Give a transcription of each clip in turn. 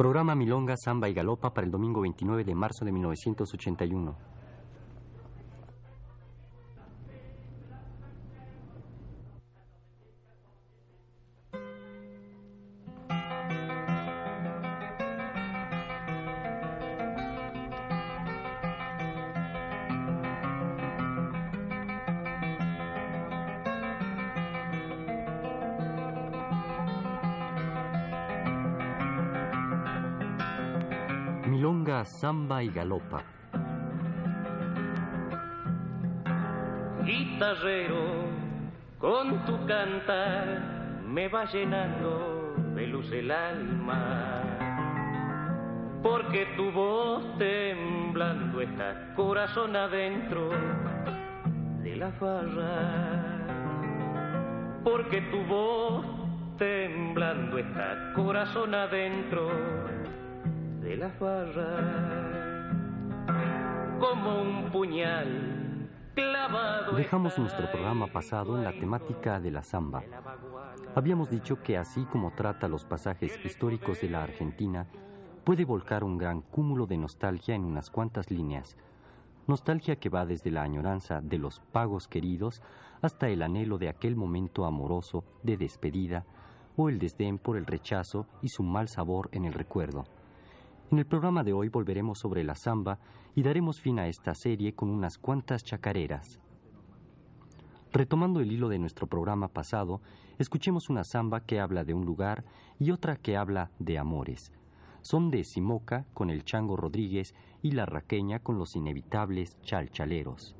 Programa Milonga, Samba y Galopa para el domingo 29 de marzo de 1981. Samba y Galopa. Guitarrero, con tu cantar me va llenando de luz el alma. Porque tu voz temblando está corazón adentro de la farra. Porque tu voz temblando está corazón adentro Como un puñal clavado. Dejamos nuestro programa pasado en la temática de la samba. Habíamos dicho que así como trata los pasajes históricos de la Argentina, puede volcar un gran cúmulo de nostalgia en unas cuantas líneas. Nostalgia que va desde la añoranza de los pagos queridos hasta el anhelo de aquel momento amoroso de despedida o el desdén por el rechazo y su mal sabor en el recuerdo. En el programa de hoy volveremos sobre la samba y daremos fin a esta serie con unas cuantas chacareras. Retomando el hilo de nuestro programa pasado, escuchemos una samba que habla de un lugar y otra que habla de amores. Son de Simoca con el Chango Rodríguez y la Raqueña con los inevitables chalchaleros.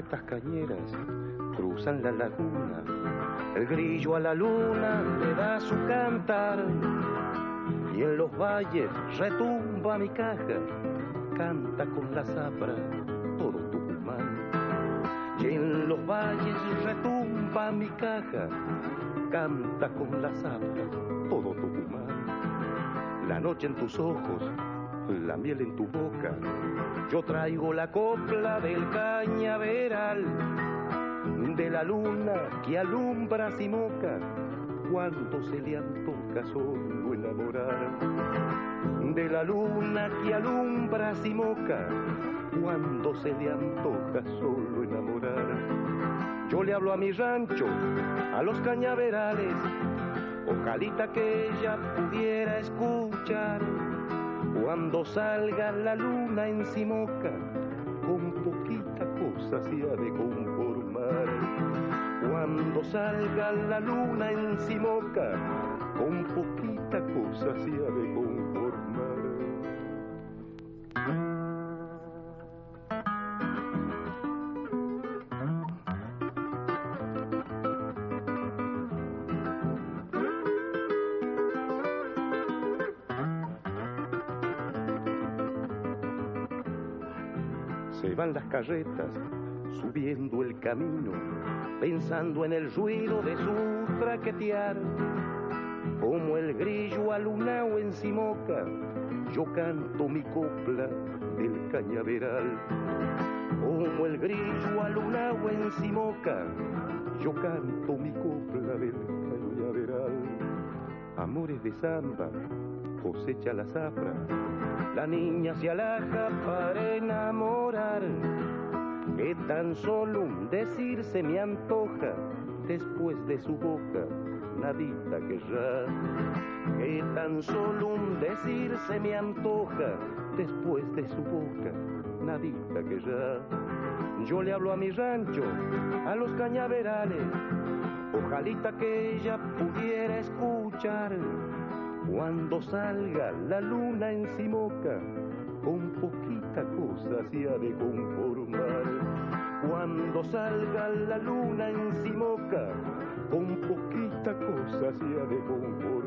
Carretas cañeras cruzan la laguna, el grillo a la luna le da su cantar, y en los valles retumba mi caja, canta con la zapra todo Tucumán. Y en los valles retumba mi caja, canta con la zapra todo Tucumán. La noche en tus ojos, la miel en tu boca, yo traigo la copla del cañaveral, de la luna que alumbra Simoca, cuando se le antoja solo enamorar. De la luna que alumbra Simoca, cuando se le antoja solo enamorar. Yo le hablo a mi rancho, a los cañaverales, ojalita que ella pudiera escuchar cuando salga la luna en Simoca, con poquita cosa se ha de conformar. Cuando salga la luna en Simoca, con poquita cosa se ha de conformar. Subiendo el camino, pensando en el ruido de su traquetear. Como el grillo alunao en Simoca, yo canto mi copla del cañaveral. Como el grillo alunao en Simoca, yo canto mi copla del cañaveral. Amores de samba, cosecha la zafra, la niña se alaja para enamorar. Que tan solo un decir se me antoja, después de su boca nadita querrá. Que tan solo un decir se me antoja, después de su boca nadita querrá. Yo le hablo a mi rancho, a los cañaverales, ojalita que ella pudiera escuchar cuando salga la luna en Simoca, con poquita cosa se ha de conformar. Cuando salga la luna en Simoca, con poquita cosa se ha de conformar.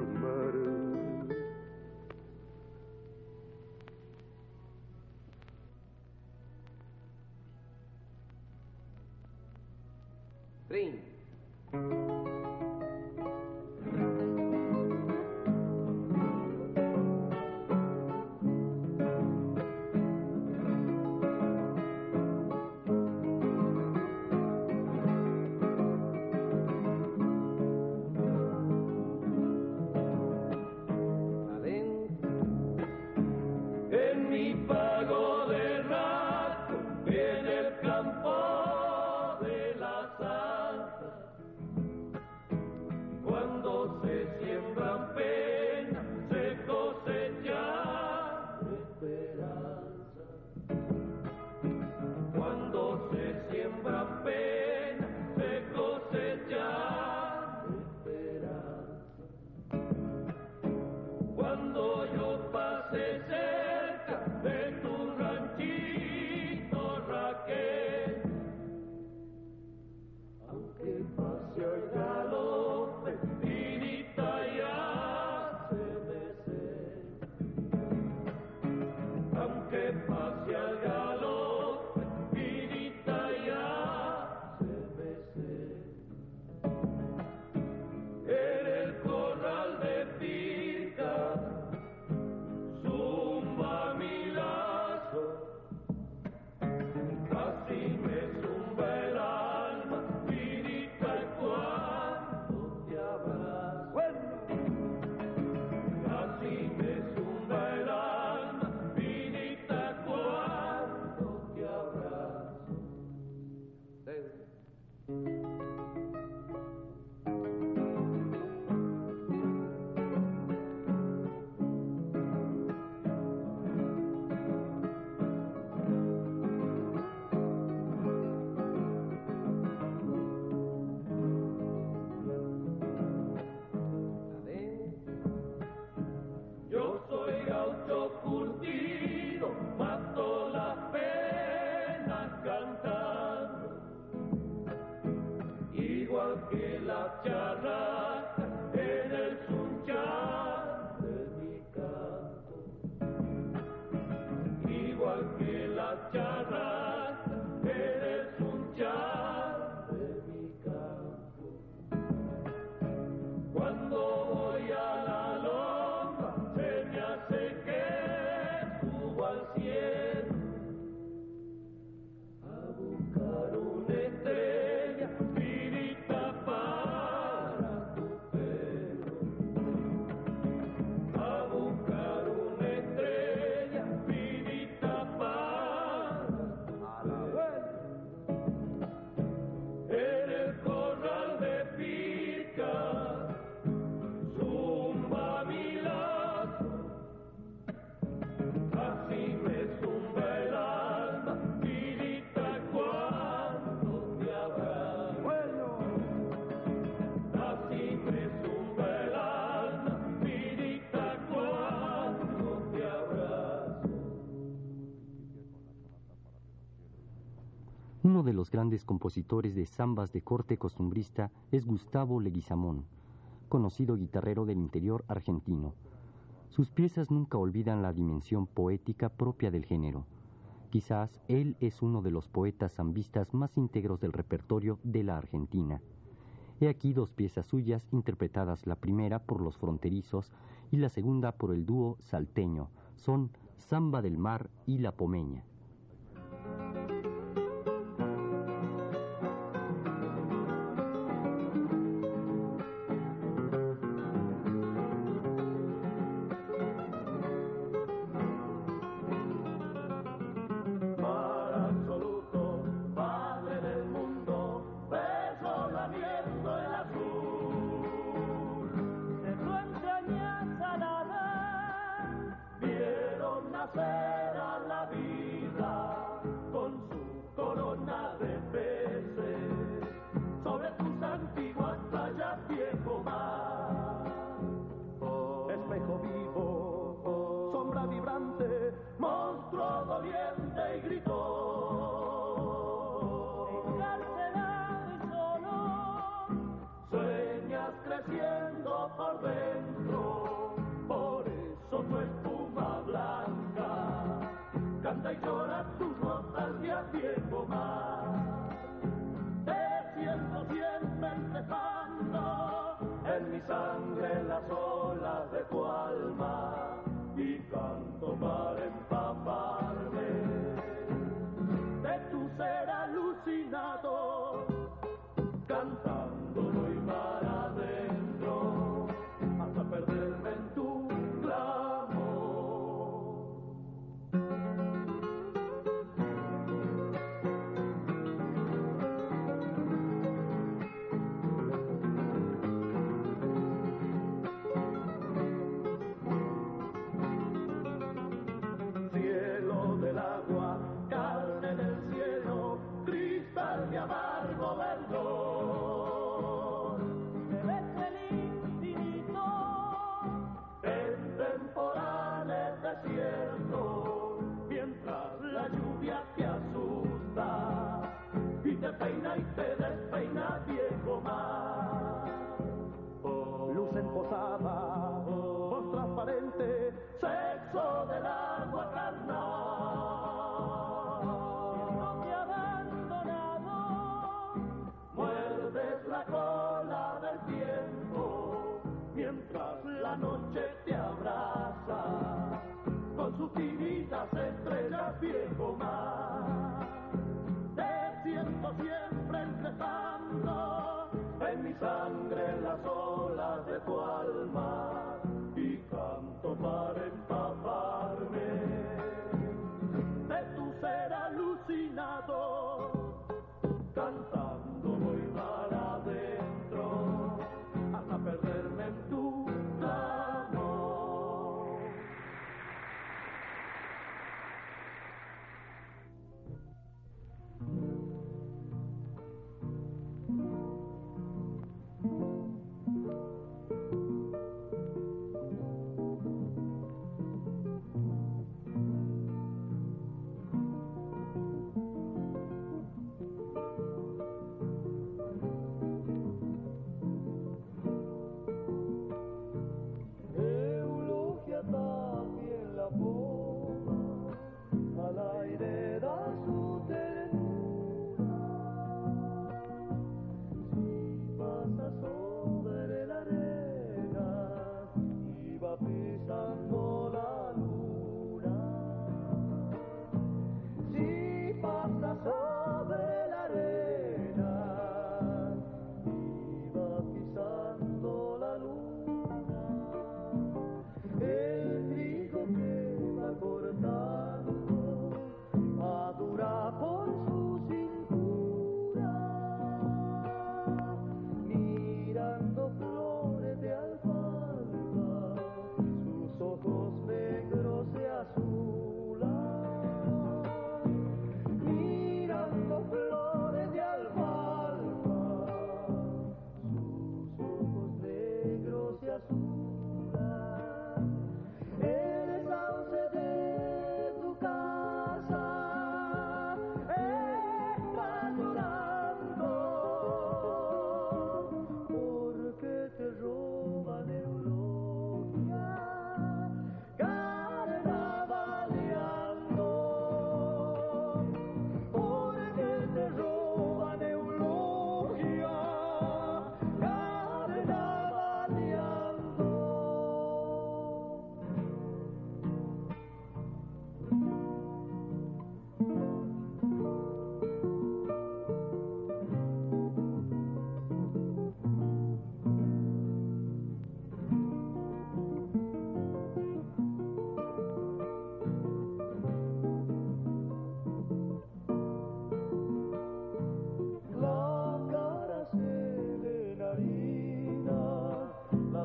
Uno de los grandes compositores de zambas de corte costumbrista es Gustavo Leguizamón, conocido guitarrero del interior argentino. Sus piezas nunca olvidan la dimensión poética propia del género. Quizás él es uno de los poetas zambistas más íntegros del repertorio de la Argentina. He aquí dos piezas suyas interpretadas la primera por los fronterizos y la segunda por el dúo salteño. Son Zamba del Mar y La Pomeña.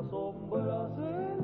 sombras en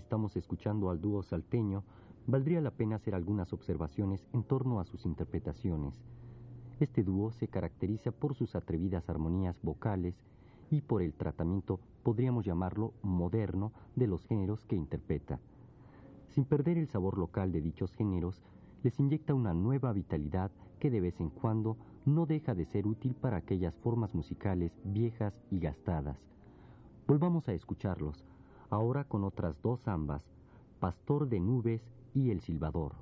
estamos escuchando al dúo salteño, valdría la pena hacer algunas observaciones en torno a sus interpretaciones. Este dúo se caracteriza por sus atrevidas armonías vocales y por el tratamiento, podríamos llamarlo, moderno de los géneros que interpreta. Sin perder el sabor local de dichos géneros, les inyecta una nueva vitalidad que de vez en cuando no deja de ser útil para aquellas formas musicales viejas y gastadas. Volvamos a escucharlos ahora con otras dos ambas, Pastor de Nubes y El Silbador.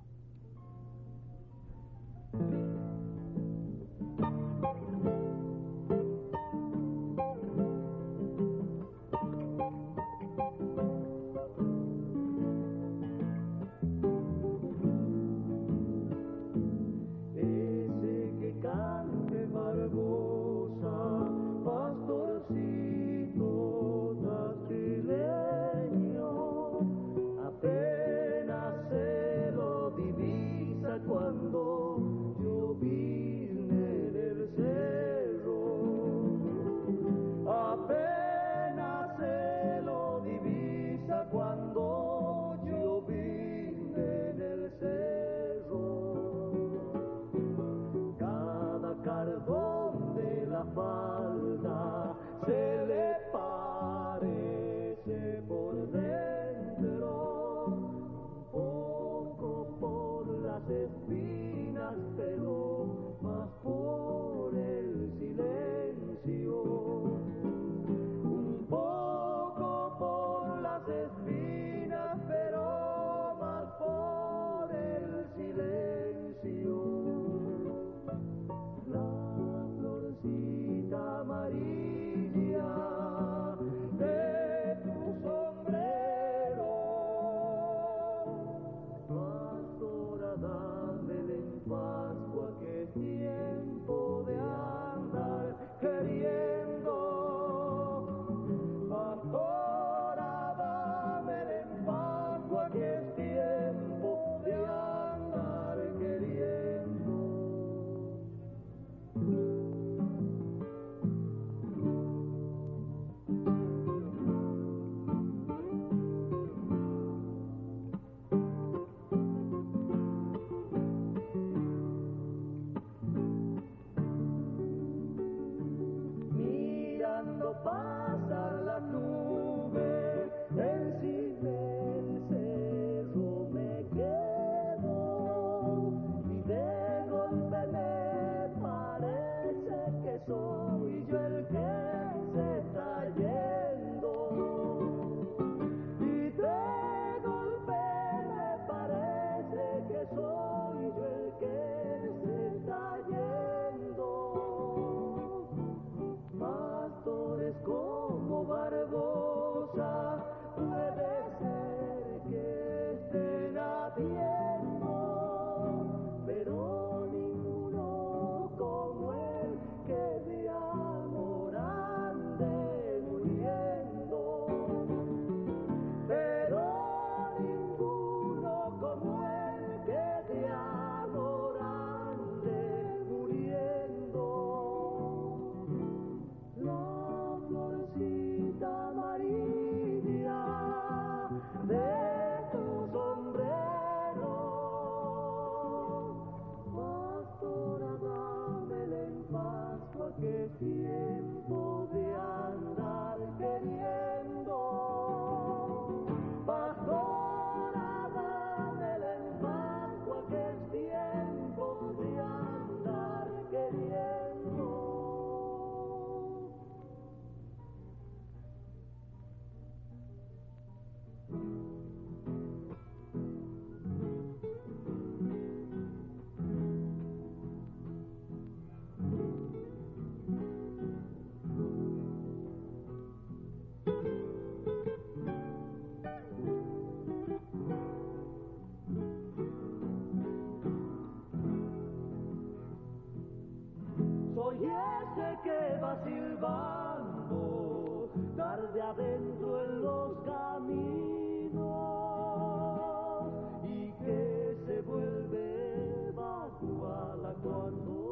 Yeah. one.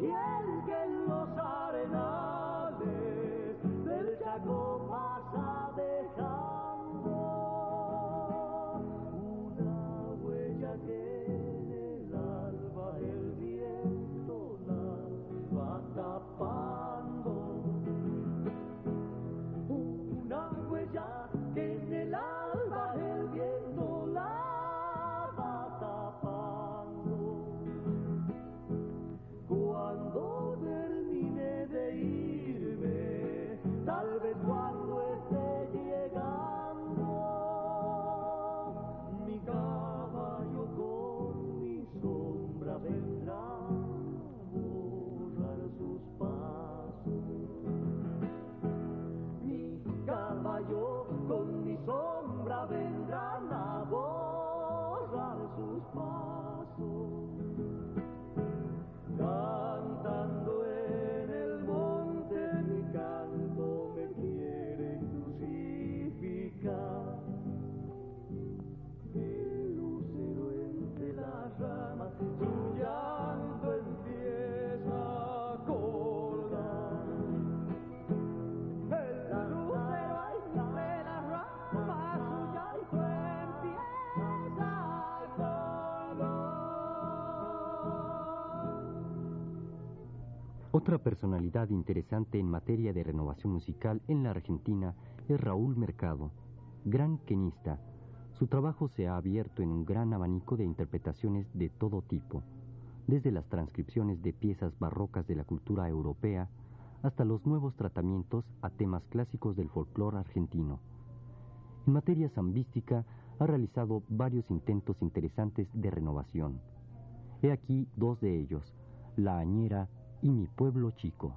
Soy Otra personalidad interesante en materia de renovación musical en la Argentina es Raúl Mercado, gran quenista. Su trabajo se ha abierto en un gran abanico de interpretaciones de todo tipo, desde las transcripciones de piezas barrocas de la cultura europea hasta los nuevos tratamientos a temas clásicos del folclore argentino. En materia zambística ha realizado varios intentos interesantes de renovación. He aquí dos de ellos, La Añera y Mi Pueblo Chico.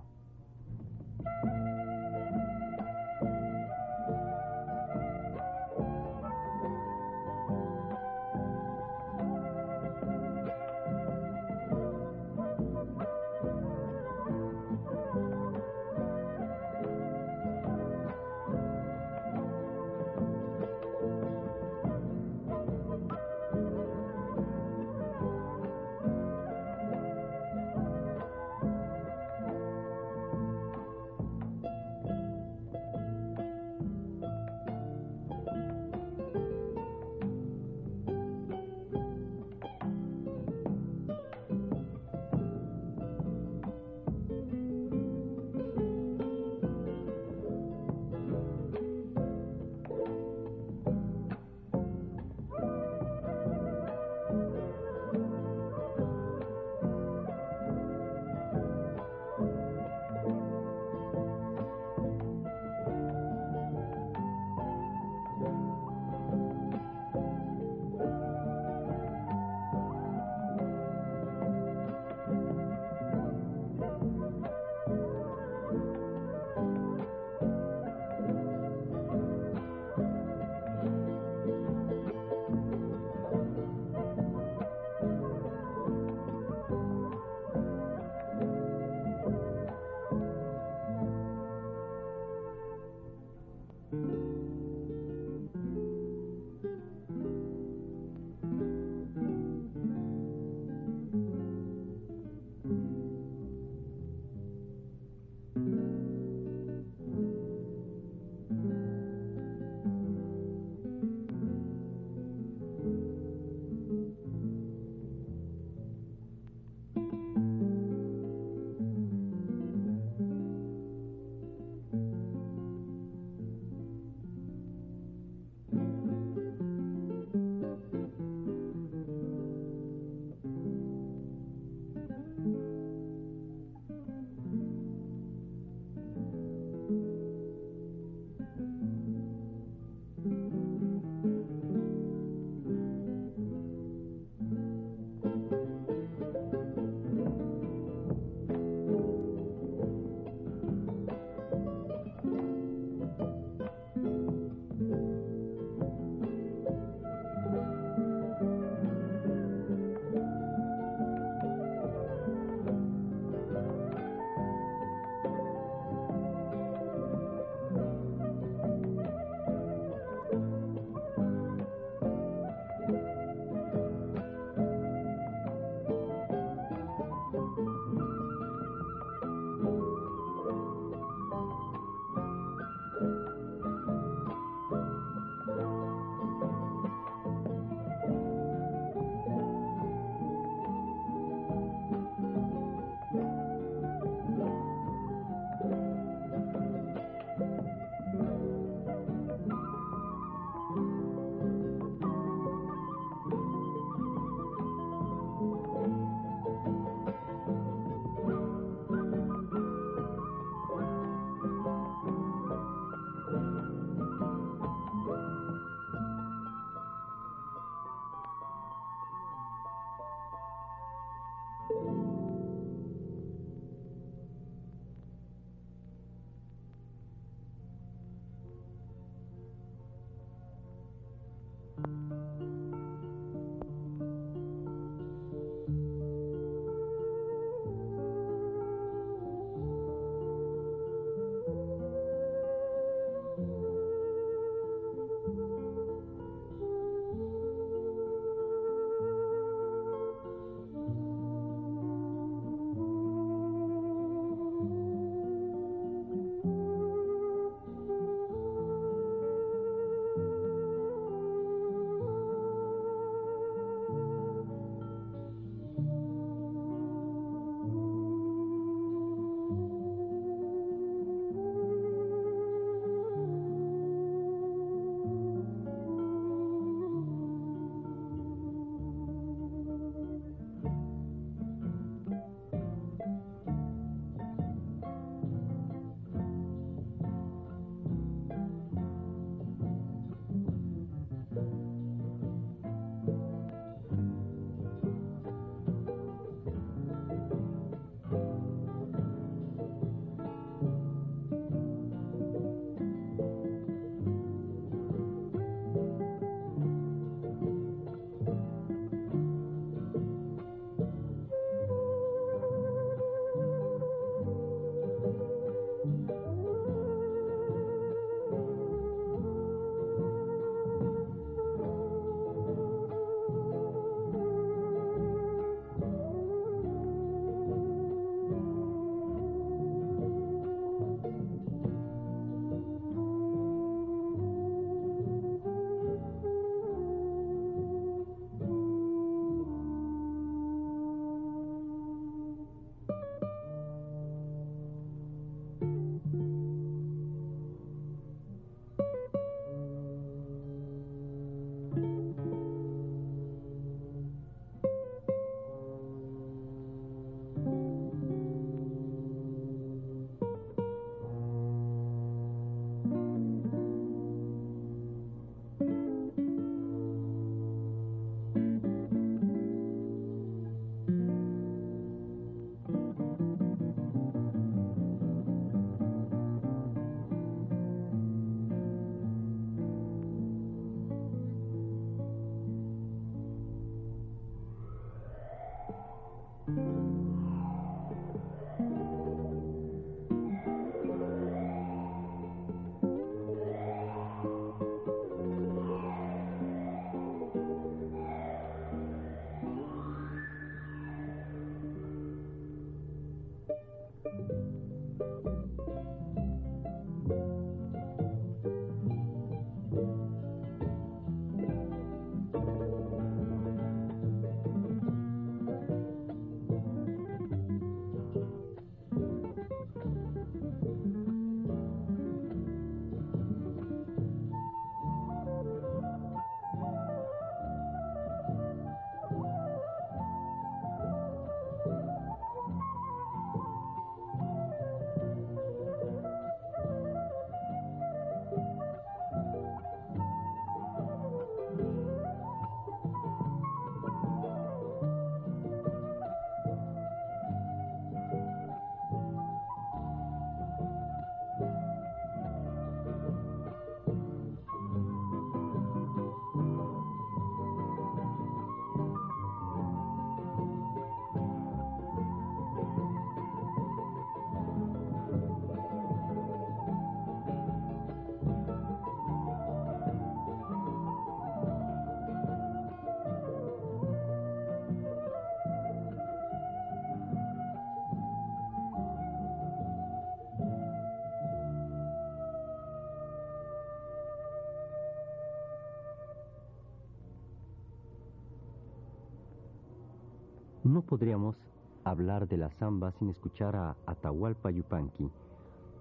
No podríamos hablar de la samba sin escuchar a Atahualpa Yupanqui,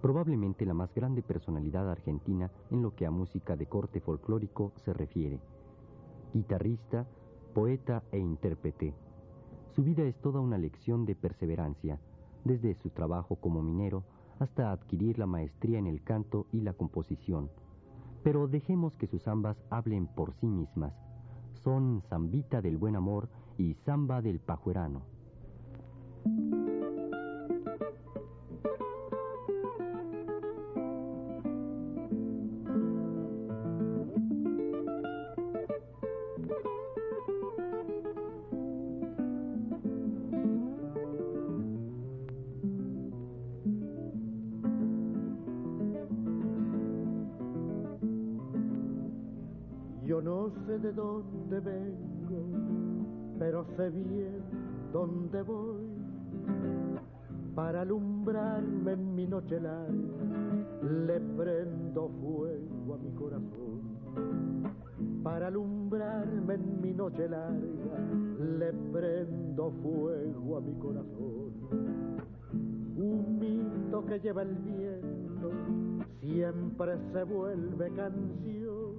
probablemente la más grande personalidad argentina en lo que a música de corte folclórico se refiere. Guitarrista, poeta e intérprete. Su vida es toda una lección de perseverancia, desde su trabajo como minero hasta adquirir la maestría en el canto y la composición. Pero dejemos que sus zambas hablen por sí mismas. Son zambita del buen amor y Samba del Pajuerano. Yo no sé de dónde vengo pero sé bien dónde voy para alumbrarme en mi noche larga. Le prendo fuego a mi corazón para alumbrarme en mi noche larga. Le prendo fuego a mi corazón. Un mito que lleva el viento siempre se vuelve canción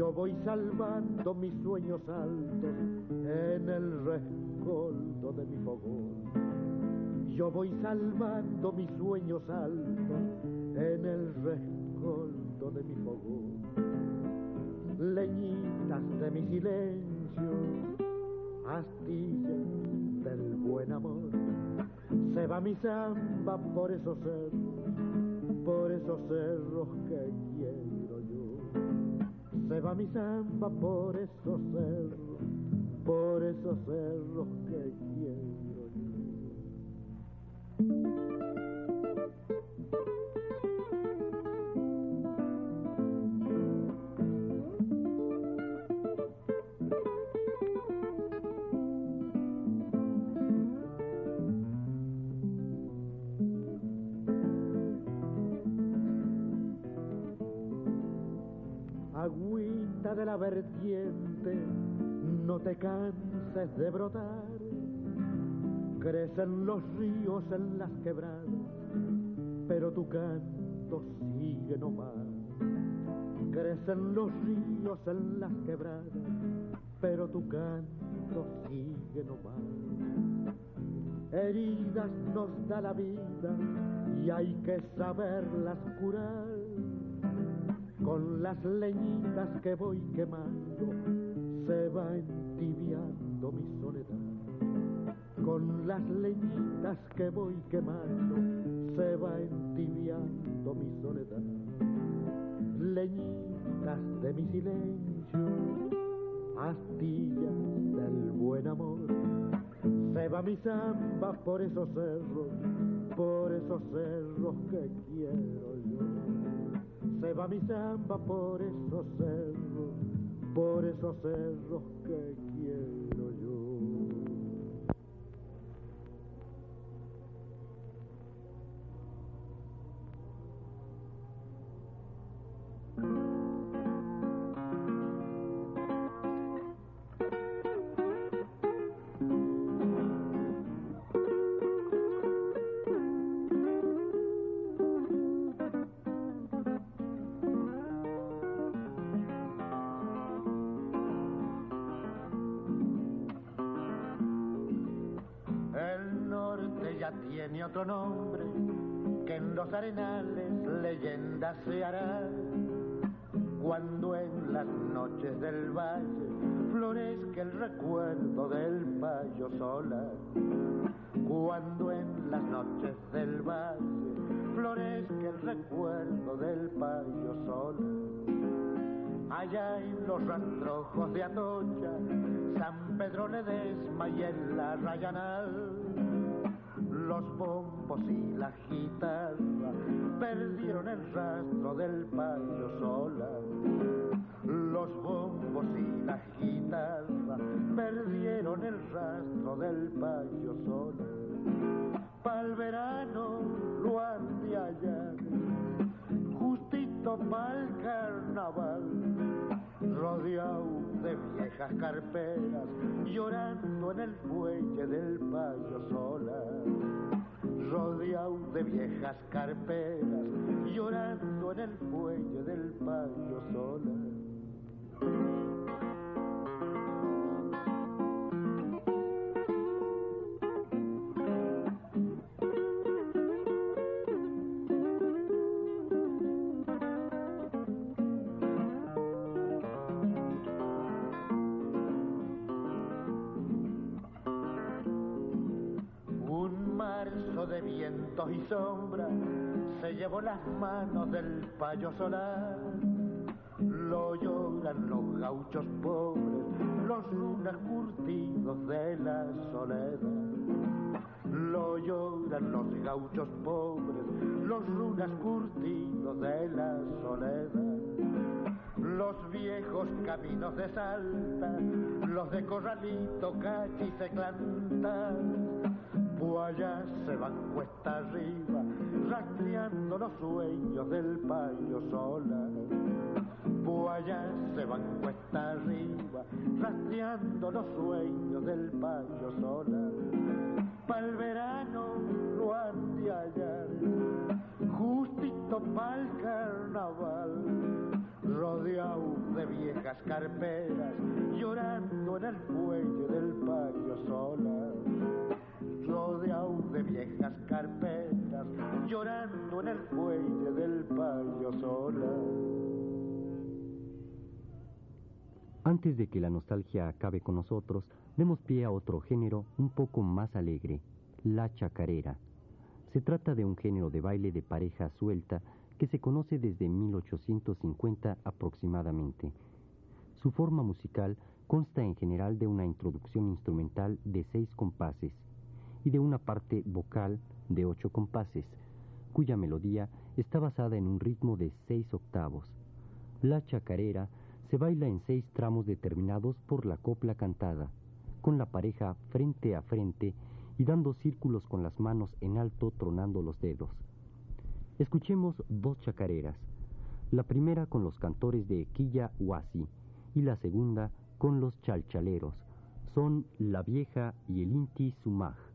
yo voy salvando mis sueños altos en el rescoldo de mi fogón. Yo voy salvando mis sueños altos en el rescoldo de mi fogón. Leñitas de mi silencio, astillas del buen amor. Se va mi samba por esos cerros, por esos cerros que quiero se va mi samba por esos cerros, por esos cerros que quiero de la vertiente, no te canses de brotar. Crecen los ríos en las quebradas, pero tu canto sigue no más. Crecen los ríos en las quebradas, pero tu canto sigue no más. Heridas nos da la vida y hay que saberlas curar con las leñitas que voy quemando, se va entibiando mi soledad. Con las leñitas que voy quemando, se va entibiando mi soledad. Leñitas de mi silencio, astillas del buen amor. Se va mi samba por esos cerros, por esos cerros que quiero se va mi samba por esos cerros, por esos cerros que quiero tiene otro nombre, que en los arenales leyenda se hará. Cuando en las noches del valle florezca el recuerdo del payo sola. Cuando en las noches del valle florezca el recuerdo del payo sola. Allá en los rastrojos de Atocha, San Pedro Ledesma y en la Rayanal, los bombos y la guitarra perdieron el rastro del payo sola. Los bombos y la guitarra perdieron el rastro del payo sola. Pa'l verano han de hallar, justito pa'l carnaval, rodeado de viejas carperas, llorando en el fuelle del payo sola. Rodeado de viejas carperas, llorando en el fuelle del payo sola. Y sombras se llevó las manos del payo solar. Lo lloran los gauchos pobres, los lunas curtidos de la soledad. Lo lloran los gauchos pobres, los lunas curtidos de la soledad. Los viejos caminos de Salta, los de Corralito, Cachi se clantan. Allá se van cuesta arriba, rastreando los sueños del payo sola. Allá se van cuesta arriba, rastreando los sueños del payo sola. Pa'l verano lo han de hallar, justito pa'l carnaval rodeado de viejas carperas, llorando en el fuelle del payo sola. Rodeado de viejas carpetas, llorando en el fuelle del payo sola. Antes de que la nostalgia acabe con nosotros, demos pie a otro género un poco más alegre, la chacarera. Se trata de un género de baile de pareja suelta que se conoce desde 1850 aproximadamente. Su forma musical consta en general de una introducción instrumental de seis compases y de una parte vocal de ocho compases, cuya melodía está basada en un ritmo de seis octavos. La chacarera se baila en seis tramos determinados por la copla cantada, con la pareja frente a frente y dando círculos con las manos en alto tronando los dedos. Escuchemos dos chacareras, la primera con los cantores de Quilla Huasi y la segunda con los chalchaleros. Son La Vieja y el Inti Sumaj.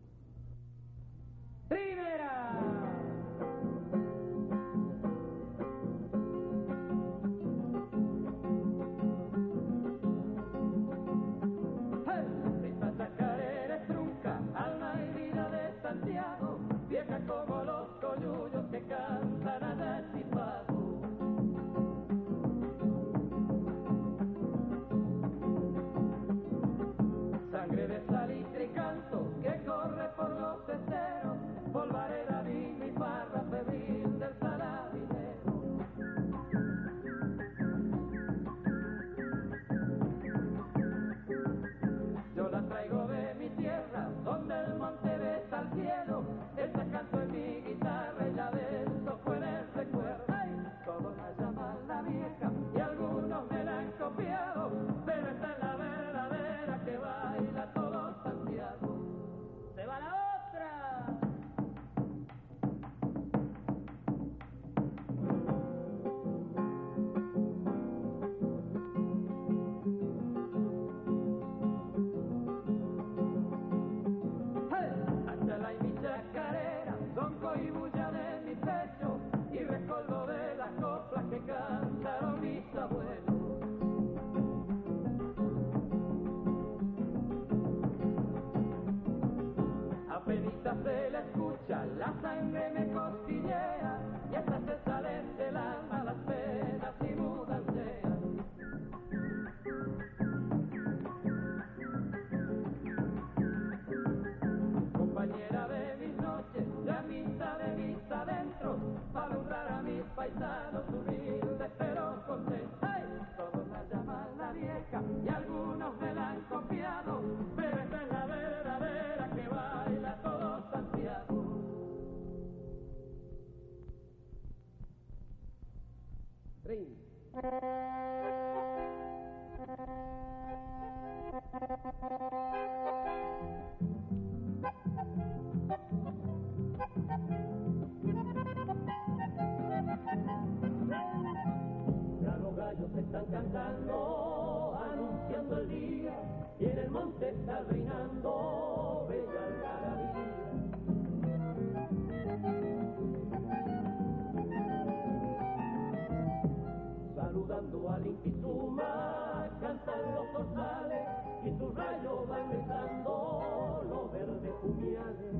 Y sus rayos van besando los verdes pumiales.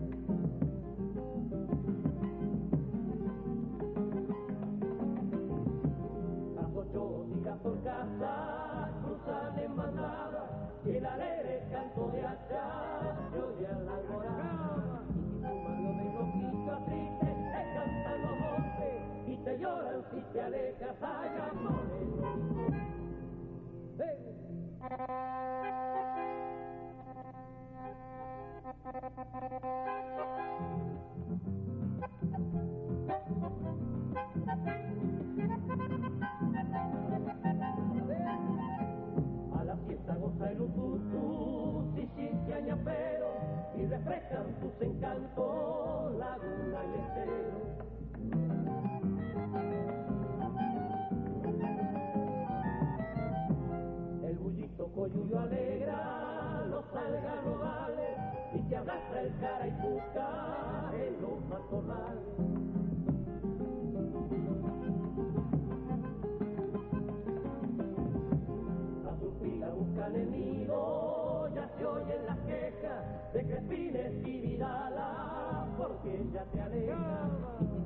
Las ocho días por casa cruzan en bandada y el alegre canto de hacha se oye a la alborada. Y tu mano de loquito triste te cantan los montes y te lloran si te alejas allá amores. Ven. A la fiesta goza el ututu, si pero y refrescan sus encantos laguna y estero. El bullito coyuyo alegra los algarrobales arrastra el cara y busca en los matorrales. Buscan el nido, ya se oyen las quejas de Crespines y Vidala, porque ya te aleja.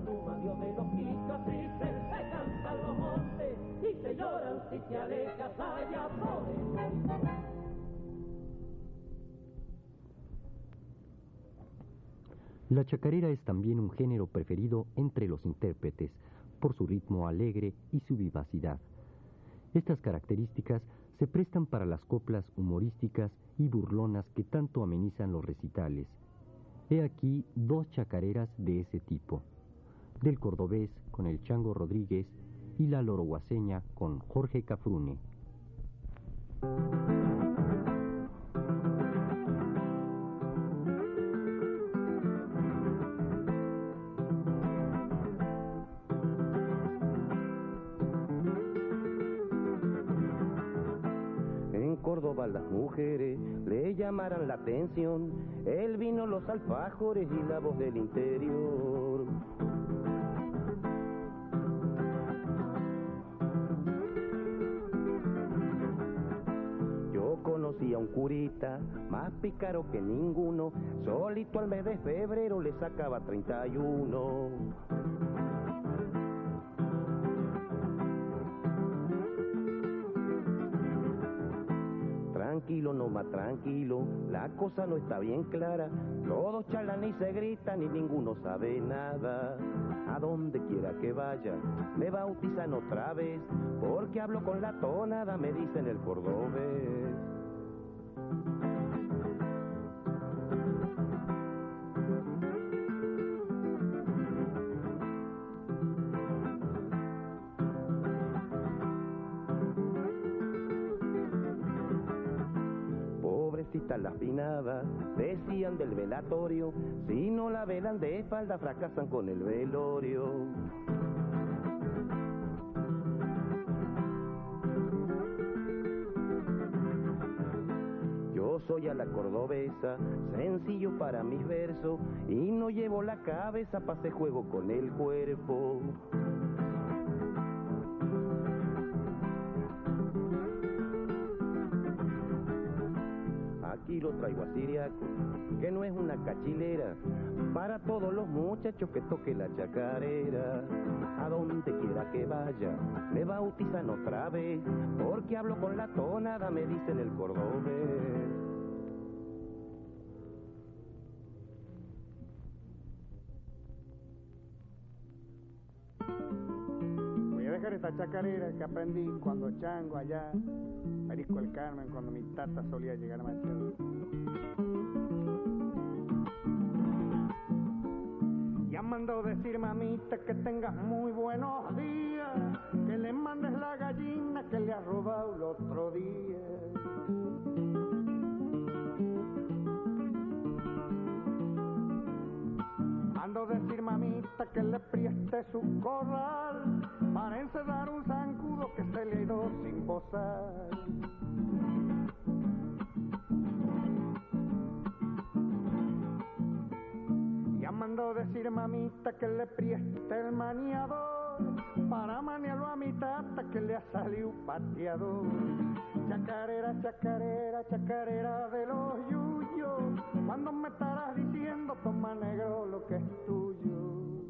Tu Dios de los quicos tristes, te cantan los montes y te lloran si te alejas allá por La chacarera es también un género preferido entre los intérpretes por su ritmo alegre y su vivacidad. Estas características se prestan para las coplas humorísticas y burlonas que tanto amenizan los recitales. He aquí dos chacareras de ese tipo. Del cordobés con el Chango Rodríguez y la loroguaseña con Jorge Cafrune. El vino, los alfajores y la voz del interior. Yo conocí a un curita más pícaro que ninguno, solito al mes de febrero le sacaba 31. Tranquilo, la cosa no está bien clara. Todos charlan y se gritan y ninguno sabe nada. A donde quiera que vaya, me bautizan otra vez, porque hablo con la tonada, me dicen el cordobés. Decían del velatorio, si no la velan de espalda fracasan con el velorio. Yo soy a la cordobesa, sencillo para mis versos, y no llevo la cabeza pa' hacer juego con el cuerpo. Traigo a Siriaco, que no es una cachilera, para todos los muchachos que toque la chacarera. A donde quiera que vaya, me bautizan otra vez, porque hablo con la tonada, me dicen el cordobés. Voy a dejar esta chacarera que aprendí cuando chango allá, Marisco el Carmen, cuando mi tata solía llegar a Machado. Ya mandó decir mamita que tengas muy buenos días, que le mandes la gallina que le ha robado el otro día. Mamita que le prieste su corral para encerrar un zancudo que se le ha ido sin posar. Ya mandó decir mamita que le prieste el maniador para maniarlo a mi tata que le ha salido pateador. Chacarera, chacarera, chacarera de los yuyos, cuando me estarás diciendo toma negro lo que es tuyo.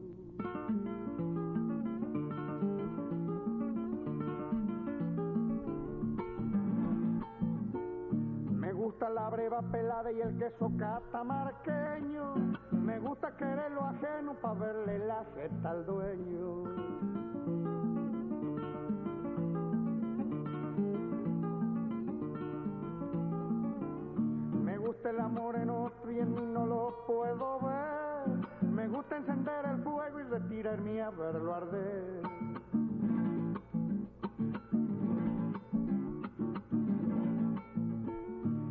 Me gusta la breva pelada y el queso catamarqueño. Me gusta querer lo ajeno para verle la jeta al dueño. Me gusta el amor en otro y en mí no lo puedo ver. Me gusta encender el fuego y retirarme a verlo arder.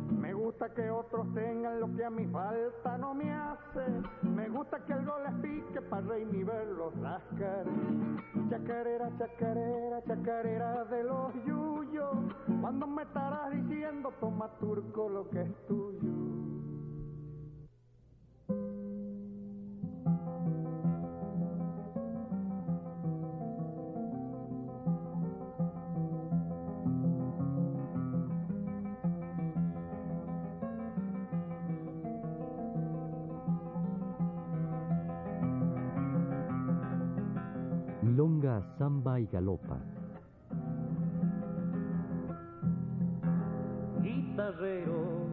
Me gusta que otros tengan lo que a mi falta no me hace. Me gusta que el gol les pique para reír y verlos rascar. Chacarera, chacarera, chacarera de los yuyos. Cuando me estarás diciendo toma turco lo que es tuyo. Samba y galopa. Guitarrero,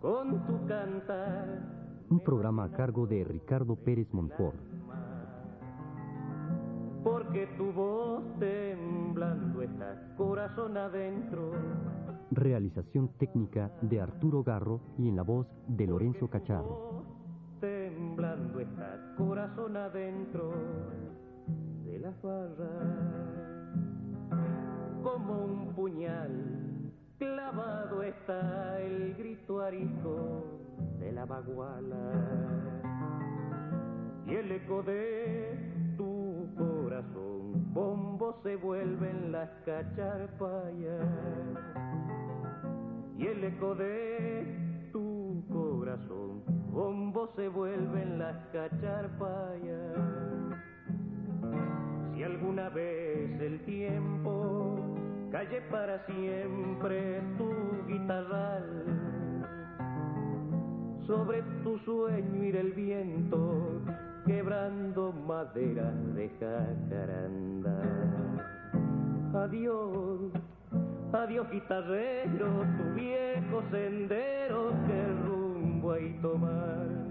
con tu cantar. Un programa a cargo de Ricardo Pérez Monfort. Porque tu voz temblando está corazón adentro. Realización técnica de Arturo Garro y en la voz de Lorenzo Cacharro. Voz temblando está corazón adentro de la farra. Como un puñal clavado está el grito arisco de la baguala. Y el eco de tu corazón, bombo se vuelven las cacharpayas. Y el eco de tu corazón, bombo se vuelven las cacharpayas. Alguna vez el tiempo calle para siempre tu guitarral, sobre tu sueño irá el viento, quebrando madera de jacaranda. Adiós, adiós guitarrero, tu viejo sendero, que rumbo hay tomar.